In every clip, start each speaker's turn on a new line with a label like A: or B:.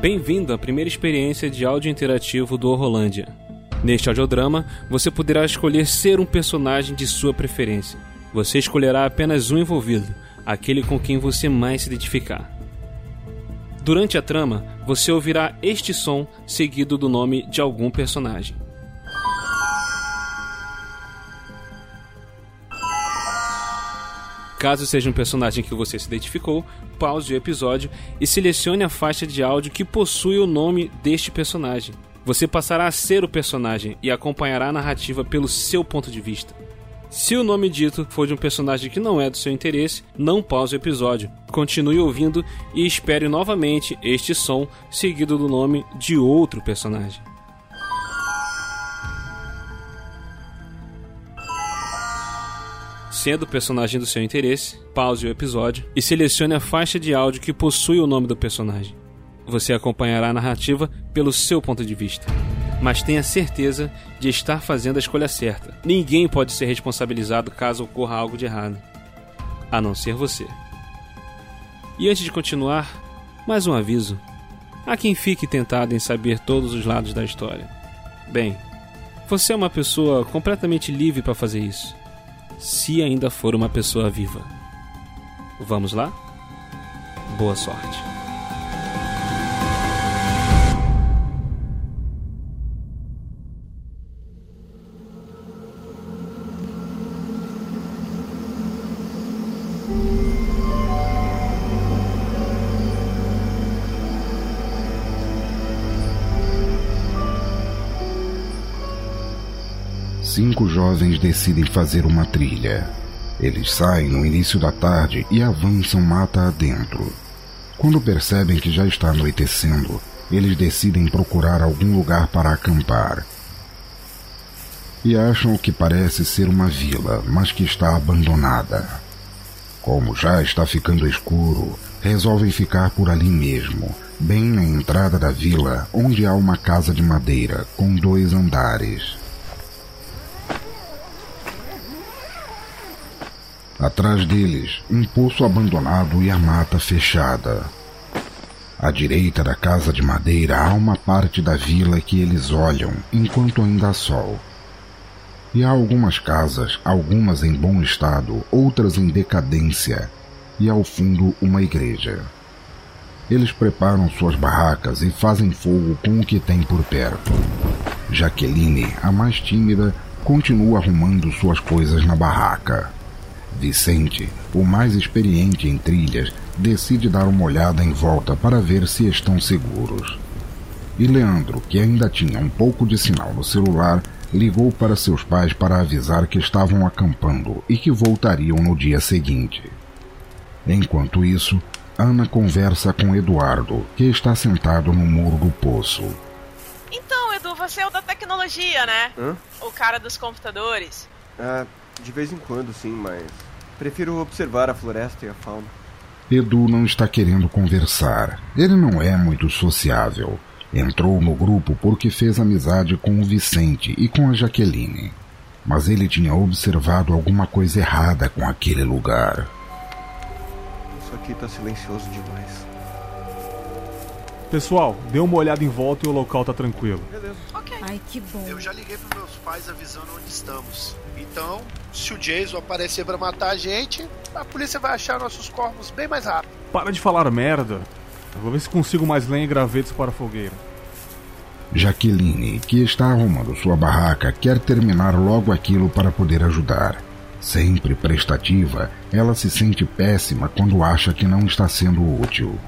A: Bem-vindo à primeira experiência de áudio interativo do Horrolândia. Neste audiodrama, você poderá escolher ser um personagem de sua preferência. Você escolherá apenas um envolvido, aquele com quem você mais se identificar. Durante a trama, você ouvirá este som seguido do nome de algum personagem. Caso seja um personagem que você se identificou, pause o episódio e selecione a faixa de áudio que possui o nome deste personagem. Você passará a ser o personagem e acompanhará a narrativa pelo seu ponto de vista. Se o nome dito for de um personagem que não é do seu interesse, não pause o episódio. Continue ouvindo e espere novamente este som seguido do nome de outro personagem. Sendo o personagem do seu interesse, pause o episódio e selecione a faixa de áudio que possui o nome do personagem. Você acompanhará a narrativa pelo seu ponto de vista. Mas tenha certeza de estar fazendo a escolha certa. Ninguém pode ser responsabilizado caso ocorra algo de errado, a não ser você. E antes de continuar, mais um aviso. Há quem fique tentado em saber todos os lados da história. Bem, você é uma pessoa completamente livre para fazer isso se ainda for uma pessoa viva. Vamos lá? Boa sorte.
B: Cinco jovens decidem fazer uma trilha. Eles saem no início da tarde e avançam mata adentro. Quando percebem que já está anoitecendo, eles decidem procurar algum lugar para acampar. E acham o que parece ser uma vila, mas que está abandonada. Como já está ficando escuro, resolvem ficar por ali mesmo, bem na entrada da vila, onde há uma casa de madeira com dois andares. Atrás deles, um poço abandonado e a mata fechada. À direita da casa de madeira há uma parte da vila que eles olham enquanto ainda há sol. E há algumas casas, algumas em bom estado, outras em decadência, e ao fundo uma igreja. Eles preparam suas barracas e fazem fogo com o que tem por perto. Jaqueline, a mais tímida, continua arrumando suas coisas na barraca. Vicente, o mais experiente em trilhas, decide dar uma olhada em volta para ver se estão seguros. E Leandro, que ainda tinha um pouco de sinal no celular, ligou para seus pais para avisar que estavam acampando e que voltariam no dia seguinte. Enquanto isso, Ana conversa com Eduardo, que está sentado no muro do poço.
C: Então, Edu, você é o da tecnologia, né?
D: Hã?
C: O cara dos computadores.
D: Ah, de vez em quando, sim, mas prefiro observar a floresta e a fauna.
B: Edu não está querendo conversar. Ele não é muito sociável. Entrou no grupo porque fez amizade com o Vicente e com a Jaqueline. Mas ele tinha observado alguma coisa errada com aquele lugar.
D: Isso aqui tá silencioso demais.
E: Pessoal, dê uma olhada em volta e o local tá tranquilo.
D: Beleza.
C: Ok.
F: Ai, que bom.
G: Eu já liguei pros meus pais avisando onde estamos. Então, se o Jason aparecer pra matar a gente, a polícia vai achar nossos corpos bem mais rápido.
E: Para de falar merda. Eu vou ver se consigo mais lenha e gravetos para a fogueira.
B: Jaqueline, que está arrumando sua barraca, quer terminar logo aquilo para poder ajudar. Sempre prestativa, ela se sente péssima quando acha que não está sendo útil.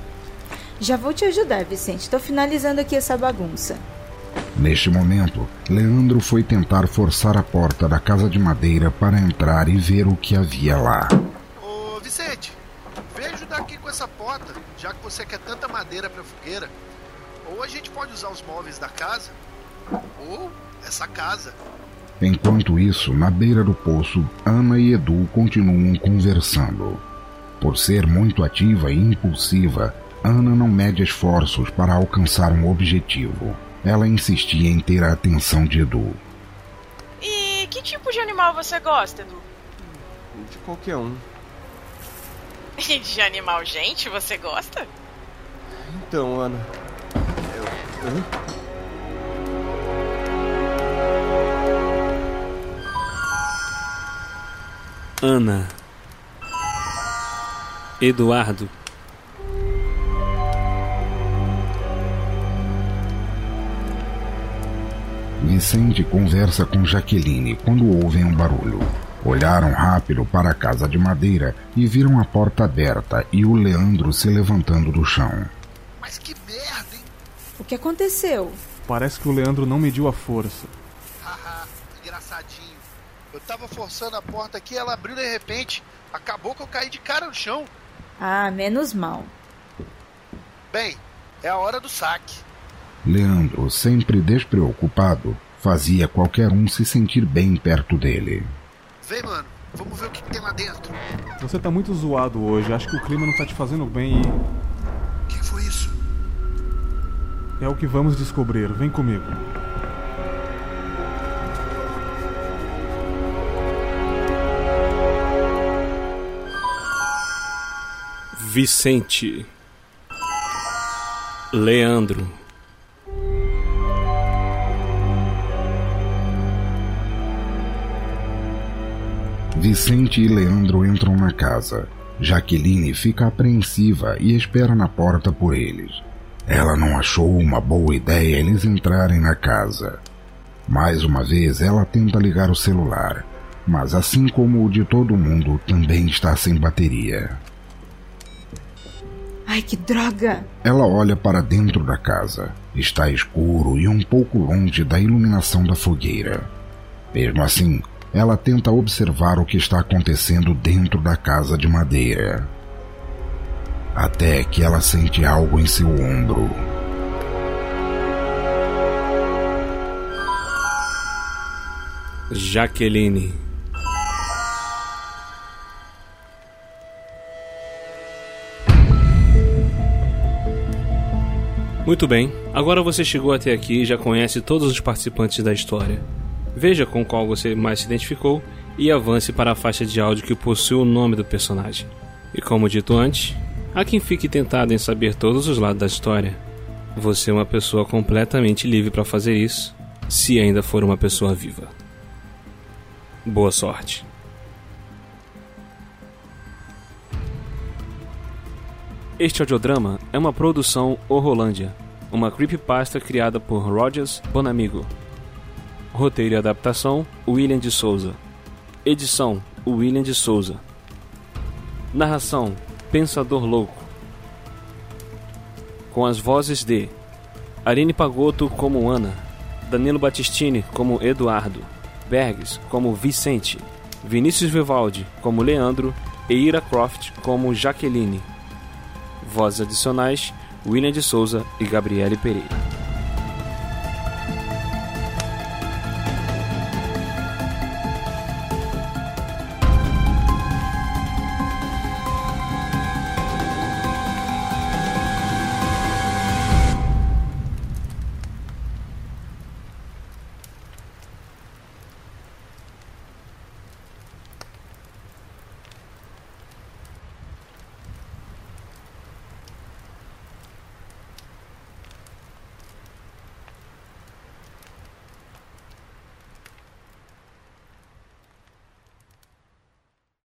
F: Já vou te ajudar, Vicente. Tô finalizando aqui essa bagunça.
B: Neste momento, Leandro foi tentar forçar a porta da casa de madeira para entrar e ver o que havia lá.
G: Ô, Vicente, vem ajudar aqui com essa porta, já que você quer tanta madeira pra fogueira. Ou a gente pode usar os móveis da casa, ou essa casa.
B: Enquanto isso, na beira do poço, Ana e Edu continuam conversando. Por ser muito ativa e impulsiva, Ana não mede esforços para alcançar um objetivo. Ela insistia em ter a atenção de Edu.
C: E que tipo de animal você gosta, Edu?
D: De qualquer um.
C: E de animal gente você gosta?
D: Então, Ana,
A: Ana. Eduardo.
B: Vicente conversa com Jaqueline quando ouvem um barulho. Olharam rápido para a casa de madeira e viram a porta aberta e o Leandro se levantando do chão.
G: Mas que merda, hein?
F: O que aconteceu?
E: Parece que o Leandro não mediu a força.
G: Haha, engraçadinho. Eu tava forçando a porta aqui, ela abriu de repente. Acabou que eu caí de cara no chão.
F: Ah, menos mal.
G: Bem, é a hora do saque.
B: Leandro, sempre despreocupado, fazia qualquer um se sentir bem perto dele.
G: Vem, mano. Vamos ver o que, que tem lá dentro.
E: Você tá muito zoado hoje, acho que o clima não tá te fazendo bem e
G: O que foi isso?
E: é o que vamos descobrir. Vem comigo.
A: Vicente. Leandro.
B: Vicente e Leandro entram na casa. Jaqueline fica apreensiva e espera na porta por eles. Ela não achou uma boa ideia eles entrarem na casa. Mais uma vez, ela tenta ligar o celular, mas assim como o de todo mundo, também está sem bateria.
F: Ai, que droga!
B: Ela olha para dentro da casa. Está escuro e um pouco longe da iluminação da fogueira. Mesmo assim, ela tenta observar o que está acontecendo dentro da casa de madeira. Até que ela sente algo em seu ombro.
A: Jaqueline. Muito bem, agora você chegou até aqui e já conhece todos os participantes da história. Veja com qual você mais se identificou e avance para a faixa de áudio que possui o nome do personagem. E como dito antes, há quem fique tentado em saber todos os lados da história. Você é uma pessoa completamente livre para fazer isso, se ainda for uma pessoa viva. Boa sorte. Este audiodrama é uma produção Horrolândia, uma creepypasta criada por Rogers Bonamigo. Roteiro e adaptação William de Souza. Edição William de Souza. Narração Pensador Louco. Com as vozes de Arine Pagotto como Ana, Danilo Battistini como Eduardo, Bergs como Vicente, Vinícius Vivaldi como Leandro e Ira Croft como Jaqueline. Vozes adicionais: William de Souza e Gabriele Pereira.